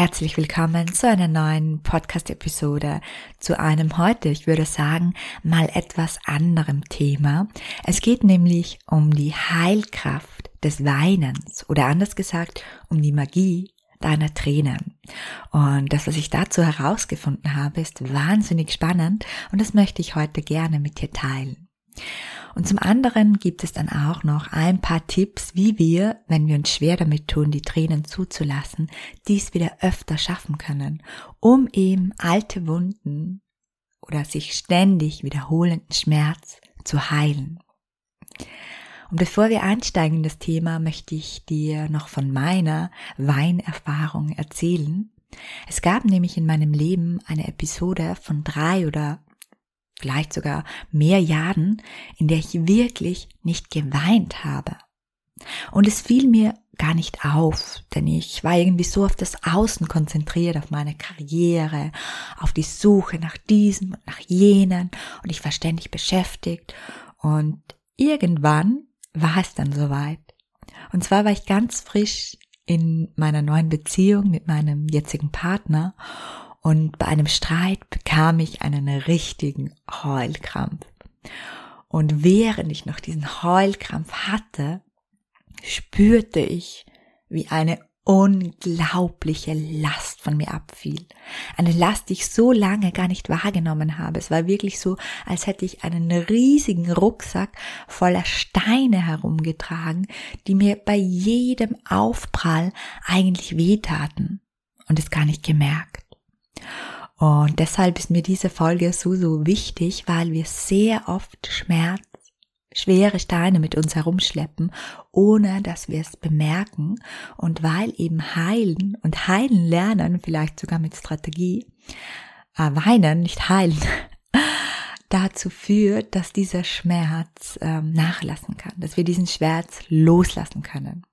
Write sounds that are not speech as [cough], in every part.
Herzlich willkommen zu einer neuen Podcast-Episode, zu einem heute, ich würde sagen, mal etwas anderem Thema. Es geht nämlich um die Heilkraft des Weinens oder anders gesagt um die Magie deiner Tränen. Und das, was ich dazu herausgefunden habe, ist wahnsinnig spannend und das möchte ich heute gerne mit dir teilen. Und zum anderen gibt es dann auch noch ein paar Tipps, wie wir, wenn wir uns schwer damit tun, die Tränen zuzulassen, dies wieder öfter schaffen können, um eben alte Wunden oder sich ständig wiederholenden Schmerz zu heilen. Und bevor wir einsteigen in das Thema, möchte ich dir noch von meiner Weinerfahrung erzählen. Es gab nämlich in meinem Leben eine Episode von drei oder vielleicht sogar mehr Jahren, in der ich wirklich nicht geweint habe. Und es fiel mir gar nicht auf, denn ich war irgendwie so auf das Außen konzentriert, auf meine Karriere, auf die Suche nach diesem und nach jenen und ich war ständig beschäftigt und irgendwann war es dann soweit. Und zwar war ich ganz frisch in meiner neuen Beziehung mit meinem jetzigen Partner und bei einem Streit bekam ich einen richtigen Heulkrampf. Und während ich noch diesen Heulkrampf hatte, spürte ich, wie eine unglaubliche Last von mir abfiel. Eine Last, die ich so lange gar nicht wahrgenommen habe. Es war wirklich so, als hätte ich einen riesigen Rucksack voller Steine herumgetragen, die mir bei jedem Aufprall eigentlich wehtaten und es gar nicht gemerkt. Und deshalb ist mir diese Folge so, so wichtig, weil wir sehr oft Schmerz, schwere Steine mit uns herumschleppen, ohne dass wir es bemerken. Und weil eben heilen und heilen lernen, vielleicht sogar mit Strategie, äh, weinen, nicht heilen, [laughs] dazu führt, dass dieser Schmerz ähm, nachlassen kann, dass wir diesen Schmerz loslassen können.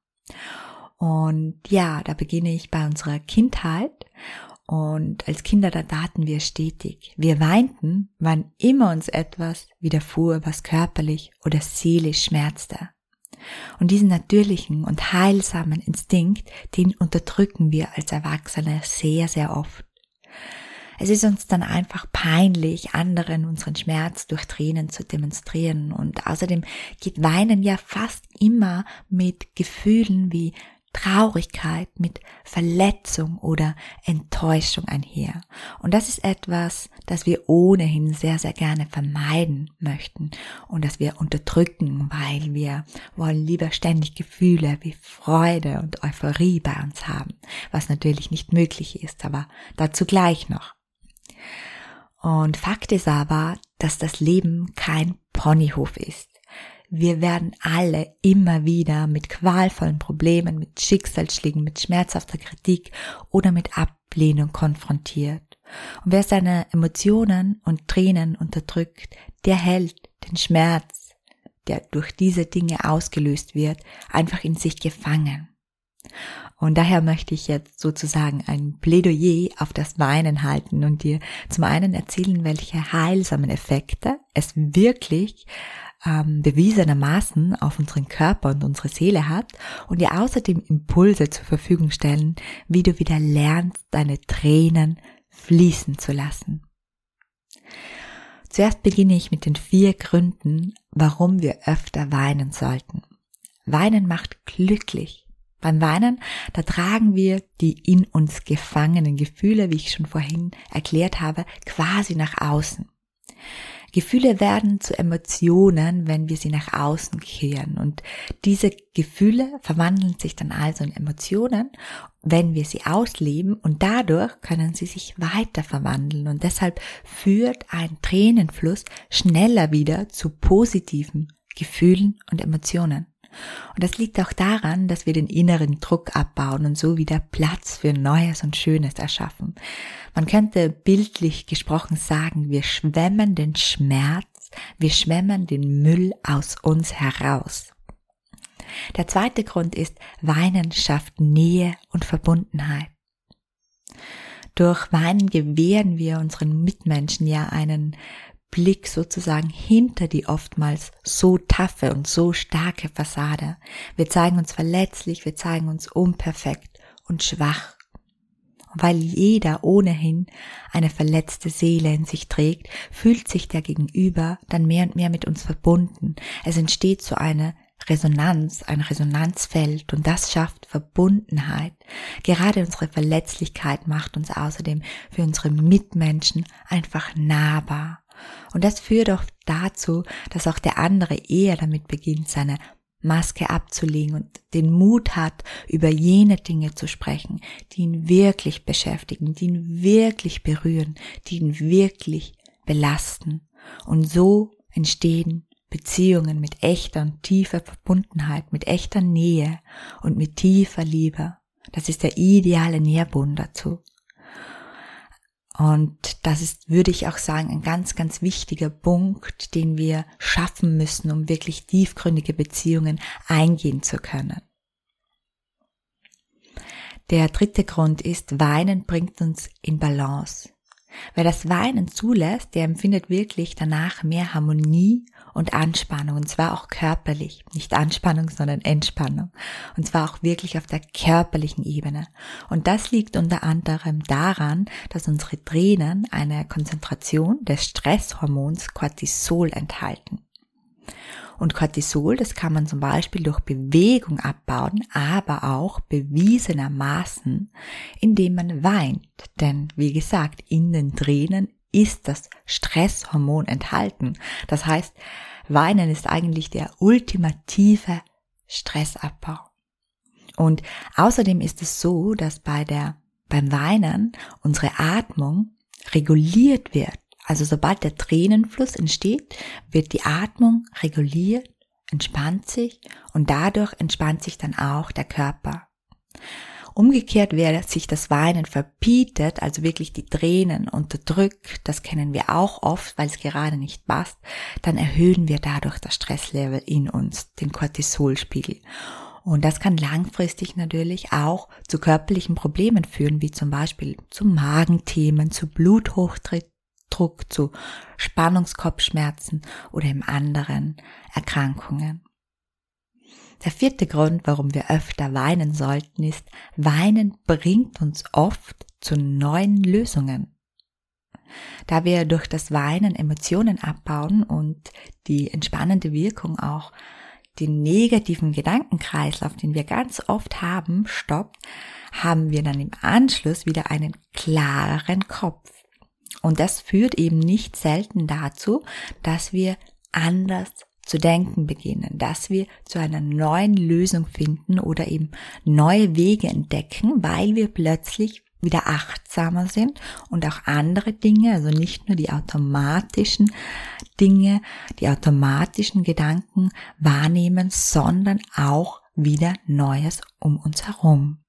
Und ja, da beginne ich bei unserer Kindheit und als Kinder, da taten wir stetig. Wir weinten, wann immer uns etwas widerfuhr, was körperlich oder seelisch schmerzte. Und diesen natürlichen und heilsamen Instinkt, den unterdrücken wir als Erwachsene sehr, sehr oft. Es ist uns dann einfach peinlich, anderen unseren Schmerz durch Tränen zu demonstrieren. Und außerdem geht Weinen ja fast immer mit Gefühlen wie Traurigkeit, mit Verletzung oder Enttäuschung einher. Und das ist etwas, das wir ohnehin sehr, sehr gerne vermeiden möchten und das wir unterdrücken, weil wir wollen lieber ständig Gefühle wie Freude und Euphorie bei uns haben, was natürlich nicht möglich ist, aber dazu gleich noch. Und Fakt ist aber, dass das Leben kein Ponyhof ist. Wir werden alle immer wieder mit qualvollen Problemen, mit Schicksalsschlägen, mit schmerzhafter Kritik oder mit Ablehnung konfrontiert. Und wer seine Emotionen und Tränen unterdrückt, der hält den Schmerz, der durch diese Dinge ausgelöst wird, einfach in sich gefangen. Und daher möchte ich jetzt sozusagen ein Plädoyer auf das Weinen halten und dir zum einen erzählen, welche heilsamen Effekte es wirklich ähm, bewiesenermaßen auf unseren Körper und unsere Seele hat und dir außerdem Impulse zur Verfügung stellen, wie du wieder lernst, deine Tränen fließen zu lassen. Zuerst beginne ich mit den vier Gründen, warum wir öfter weinen sollten. Weinen macht glücklich. Beim Weinen, da tragen wir die in uns gefangenen Gefühle, wie ich schon vorhin erklärt habe, quasi nach außen. Gefühle werden zu Emotionen, wenn wir sie nach außen kehren. Und diese Gefühle verwandeln sich dann also in Emotionen, wenn wir sie ausleben und dadurch können sie sich weiter verwandeln. Und deshalb führt ein Tränenfluss schneller wieder zu positiven Gefühlen und Emotionen. Und das liegt auch daran, dass wir den inneren Druck abbauen und so wieder Platz für Neues und Schönes erschaffen. Man könnte bildlich gesprochen sagen, wir schwemmen den Schmerz, wir schwemmen den Müll aus uns heraus. Der zweite Grund ist, Weinen schafft Nähe und Verbundenheit. Durch Weinen gewähren wir unseren Mitmenschen ja einen Blick sozusagen hinter die oftmals so taffe und so starke Fassade. Wir zeigen uns verletzlich, wir zeigen uns unperfekt und schwach. Weil jeder ohnehin eine verletzte Seele in sich trägt, fühlt sich der Gegenüber dann mehr und mehr mit uns verbunden. Es entsteht so eine Resonanz, ein Resonanzfeld und das schafft Verbundenheit. Gerade unsere Verletzlichkeit macht uns außerdem für unsere Mitmenschen einfach nahbar. Und das führt auch dazu, dass auch der andere eher damit beginnt, seine Maske abzulegen und den Mut hat, über jene Dinge zu sprechen, die ihn wirklich beschäftigen, die ihn wirklich berühren, die ihn wirklich belasten. Und so entstehen Beziehungen mit echter und tiefer Verbundenheit, mit echter Nähe und mit tiefer Liebe. Das ist der ideale Nährbund dazu. Und das ist, würde ich auch sagen, ein ganz, ganz wichtiger Punkt, den wir schaffen müssen, um wirklich tiefgründige Beziehungen eingehen zu können. Der dritte Grund ist, Weinen bringt uns in Balance. Wer das Weinen zulässt, der empfindet wirklich danach mehr Harmonie und Anspannung, und zwar auch körperlich. Nicht Anspannung, sondern Entspannung. Und zwar auch wirklich auf der körperlichen Ebene. Und das liegt unter anderem daran, dass unsere Tränen eine Konzentration des Stresshormons Cortisol enthalten. Und Cortisol, das kann man zum Beispiel durch Bewegung abbauen, aber auch bewiesenermaßen, indem man weint. Denn wie gesagt, in den Tränen ist das Stresshormon enthalten. Das heißt, Weinen ist eigentlich der ultimative Stressabbau. Und außerdem ist es so, dass bei der, beim Weinen unsere Atmung reguliert wird. Also sobald der Tränenfluss entsteht, wird die Atmung reguliert, entspannt sich und dadurch entspannt sich dann auch der Körper. Umgekehrt, wer sich das Weinen verbietet, also wirklich die Tränen unterdrückt, das kennen wir auch oft, weil es gerade nicht passt, dann erhöhen wir dadurch das Stresslevel in uns, den Cortisolspiegel. Und das kann langfristig natürlich auch zu körperlichen Problemen führen, wie zum Beispiel zu Magenthemen, zu Bluthochdruck, zu Spannungskopfschmerzen oder im anderen Erkrankungen. Der vierte Grund, warum wir öfter weinen sollten, ist, Weinen bringt uns oft zu neuen Lösungen. Da wir durch das Weinen Emotionen abbauen und die entspannende Wirkung auch den negativen Gedankenkreislauf, den wir ganz oft haben, stoppt, haben wir dann im Anschluss wieder einen klareren Kopf. Und das führt eben nicht selten dazu, dass wir anders zu denken beginnen, dass wir zu einer neuen Lösung finden oder eben neue Wege entdecken, weil wir plötzlich wieder achtsamer sind und auch andere Dinge, also nicht nur die automatischen Dinge, die automatischen Gedanken wahrnehmen, sondern auch wieder Neues um uns herum.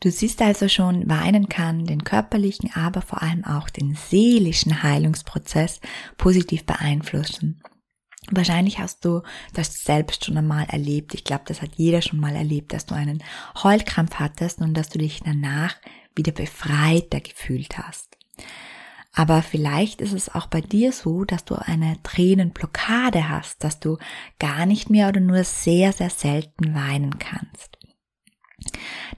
Du siehst also schon, weinen kann den körperlichen, aber vor allem auch den seelischen Heilungsprozess positiv beeinflussen. Wahrscheinlich hast du das selbst schon einmal erlebt. Ich glaube, das hat jeder schon mal erlebt, dass du einen Heulkrampf hattest und dass du dich danach wieder befreiter gefühlt hast. Aber vielleicht ist es auch bei dir so, dass du eine Tränenblockade hast, dass du gar nicht mehr oder nur sehr, sehr selten weinen kannst.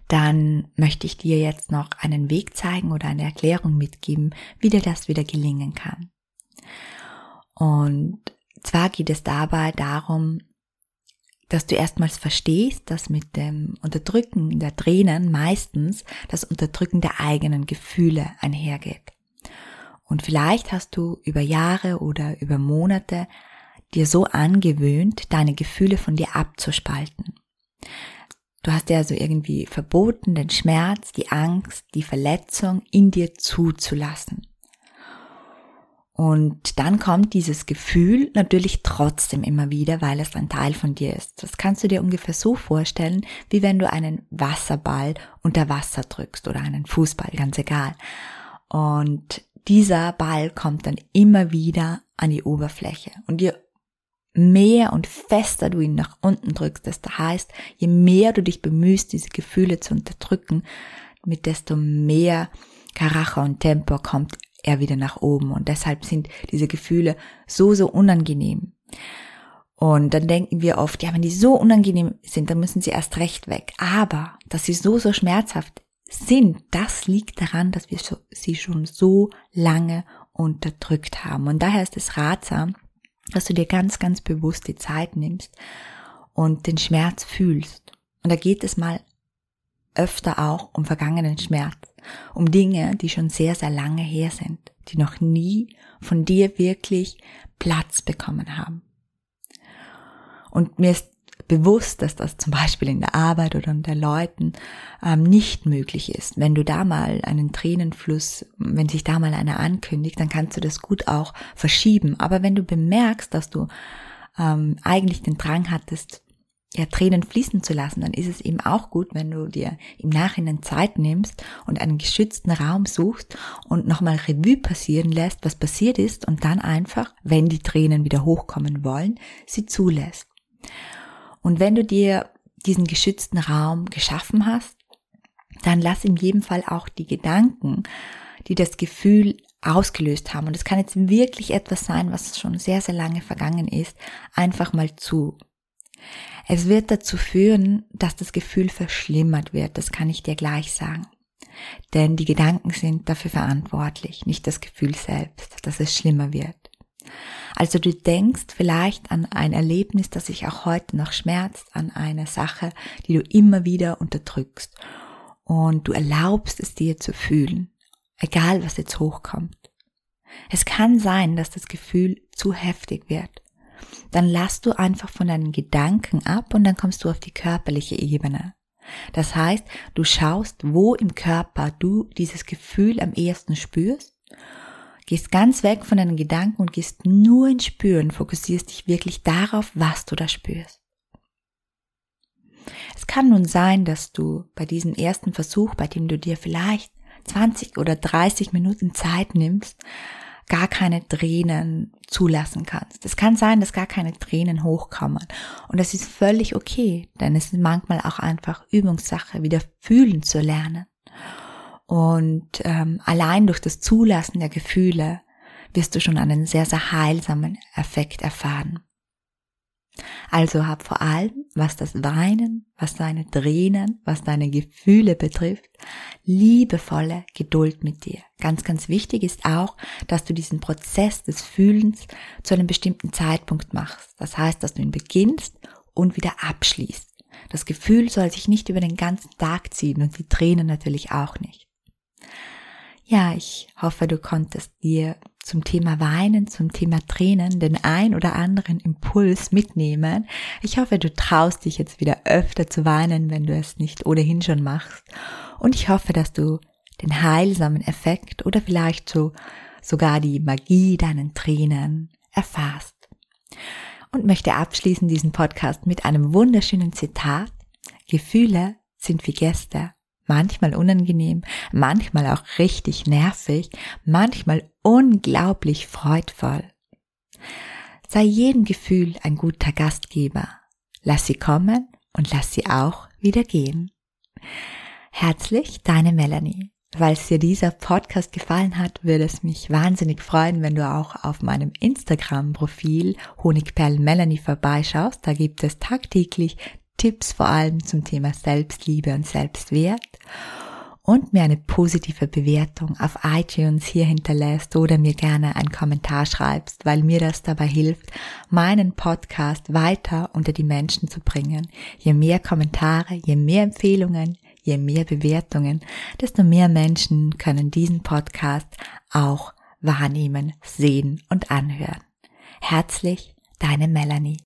Dann möchte ich dir jetzt noch einen Weg zeigen oder eine Erklärung mitgeben, wie dir das wieder gelingen kann. Und zwar geht es dabei darum, dass du erstmals verstehst, dass mit dem Unterdrücken der Tränen meistens das Unterdrücken der eigenen Gefühle einhergeht. Und vielleicht hast du über Jahre oder über Monate dir so angewöhnt, deine Gefühle von dir abzuspalten. Du hast dir also irgendwie verboten, den Schmerz, die Angst, die Verletzung in dir zuzulassen. Und dann kommt dieses Gefühl natürlich trotzdem immer wieder, weil es ein Teil von dir ist. Das kannst du dir ungefähr so vorstellen, wie wenn du einen Wasserball unter Wasser drückst oder einen Fußball, ganz egal. Und dieser Ball kommt dann immer wieder an die Oberfläche. Und je mehr und fester du ihn nach unten drückst, das heißt, je mehr du dich bemühst, diese Gefühle zu unterdrücken, mit desto mehr Karacha und Tempo kommt er wieder nach oben. Und deshalb sind diese Gefühle so, so unangenehm. Und dann denken wir oft, ja, wenn die so unangenehm sind, dann müssen sie erst recht weg. Aber, dass sie so, so schmerzhaft sind, das liegt daran, dass wir sie schon so lange unterdrückt haben. Und daher ist es ratsam, dass du dir ganz, ganz bewusst die Zeit nimmst und den Schmerz fühlst. Und da geht es mal öfter auch um vergangenen Schmerz, um Dinge, die schon sehr, sehr lange her sind, die noch nie von dir wirklich Platz bekommen haben. Und mir ist bewusst, dass das zum Beispiel in der Arbeit oder unter Leuten ähm, nicht möglich ist. Wenn du da mal einen Tränenfluss, wenn sich da mal einer ankündigt, dann kannst du das gut auch verschieben. Aber wenn du bemerkst, dass du ähm, eigentlich den Drang hattest, ja, Tränen fließen zu lassen, dann ist es eben auch gut, wenn du dir im Nachhinein Zeit nimmst und einen geschützten Raum suchst und nochmal Revue passieren lässt, was passiert ist und dann einfach, wenn die Tränen wieder hochkommen wollen, sie zulässt. Und wenn du dir diesen geschützten Raum geschaffen hast, dann lass in jedem Fall auch die Gedanken, die das Gefühl ausgelöst haben, und es kann jetzt wirklich etwas sein, was schon sehr, sehr lange vergangen ist, einfach mal zu. Es wird dazu führen, dass das Gefühl verschlimmert wird, das kann ich dir gleich sagen. Denn die Gedanken sind dafür verantwortlich, nicht das Gefühl selbst, dass es schlimmer wird. Also du denkst vielleicht an ein Erlebnis, das sich auch heute noch schmerzt, an eine Sache, die du immer wieder unterdrückst. Und du erlaubst es dir zu fühlen, egal was jetzt hochkommt. Es kann sein, dass das Gefühl zu heftig wird. Dann lass du einfach von deinen Gedanken ab und dann kommst du auf die körperliche Ebene. Das heißt, du schaust, wo im Körper du dieses Gefühl am ehesten spürst Gehst ganz weg von deinen Gedanken und gehst nur ins Spüren, fokussierst dich wirklich darauf, was du da spürst. Es kann nun sein, dass du bei diesem ersten Versuch, bei dem du dir vielleicht 20 oder 30 Minuten Zeit nimmst, gar keine Tränen zulassen kannst. Es kann sein, dass gar keine Tränen hochkommen. Und das ist völlig okay, denn es ist manchmal auch einfach Übungssache, wieder fühlen zu lernen. Und ähm, allein durch das Zulassen der Gefühle wirst du schon einen sehr, sehr heilsamen Effekt erfahren. Also hab vor allem, was das Weinen, was deine Tränen, was deine Gefühle betrifft, liebevolle Geduld mit dir. Ganz, ganz wichtig ist auch, dass du diesen Prozess des Fühlens zu einem bestimmten Zeitpunkt machst. Das heißt, dass du ihn beginnst und wieder abschließt. Das Gefühl soll sich nicht über den ganzen Tag ziehen und die Tränen natürlich auch nicht. Ja, ich hoffe, du konntest dir zum Thema Weinen, zum Thema Tränen den ein oder anderen Impuls mitnehmen. Ich hoffe, du traust dich jetzt wieder öfter zu weinen, wenn du es nicht ohnehin schon machst. Und ich hoffe, dass du den heilsamen Effekt oder vielleicht so sogar die Magie deinen Tränen erfährst. Und möchte abschließen diesen Podcast mit einem wunderschönen Zitat. Gefühle sind wie Gäste manchmal unangenehm, manchmal auch richtig nervig, manchmal unglaublich freudvoll. Sei jedem Gefühl ein guter Gastgeber. Lass sie kommen und lass sie auch wieder gehen. Herzlich, deine Melanie. Falls dir dieser Podcast gefallen hat, würde es mich wahnsinnig freuen, wenn du auch auf meinem Instagram-Profil Honigperlen Melanie vorbeischaust. Da gibt es tagtäglich Tipps vor allem zum Thema Selbstliebe und Selbstwert und mir eine positive Bewertung auf iTunes hier hinterlässt oder mir gerne einen Kommentar schreibst, weil mir das dabei hilft, meinen Podcast weiter unter die Menschen zu bringen. Je mehr Kommentare, je mehr Empfehlungen, je mehr Bewertungen, desto mehr Menschen können diesen Podcast auch wahrnehmen, sehen und anhören. Herzlich, deine Melanie.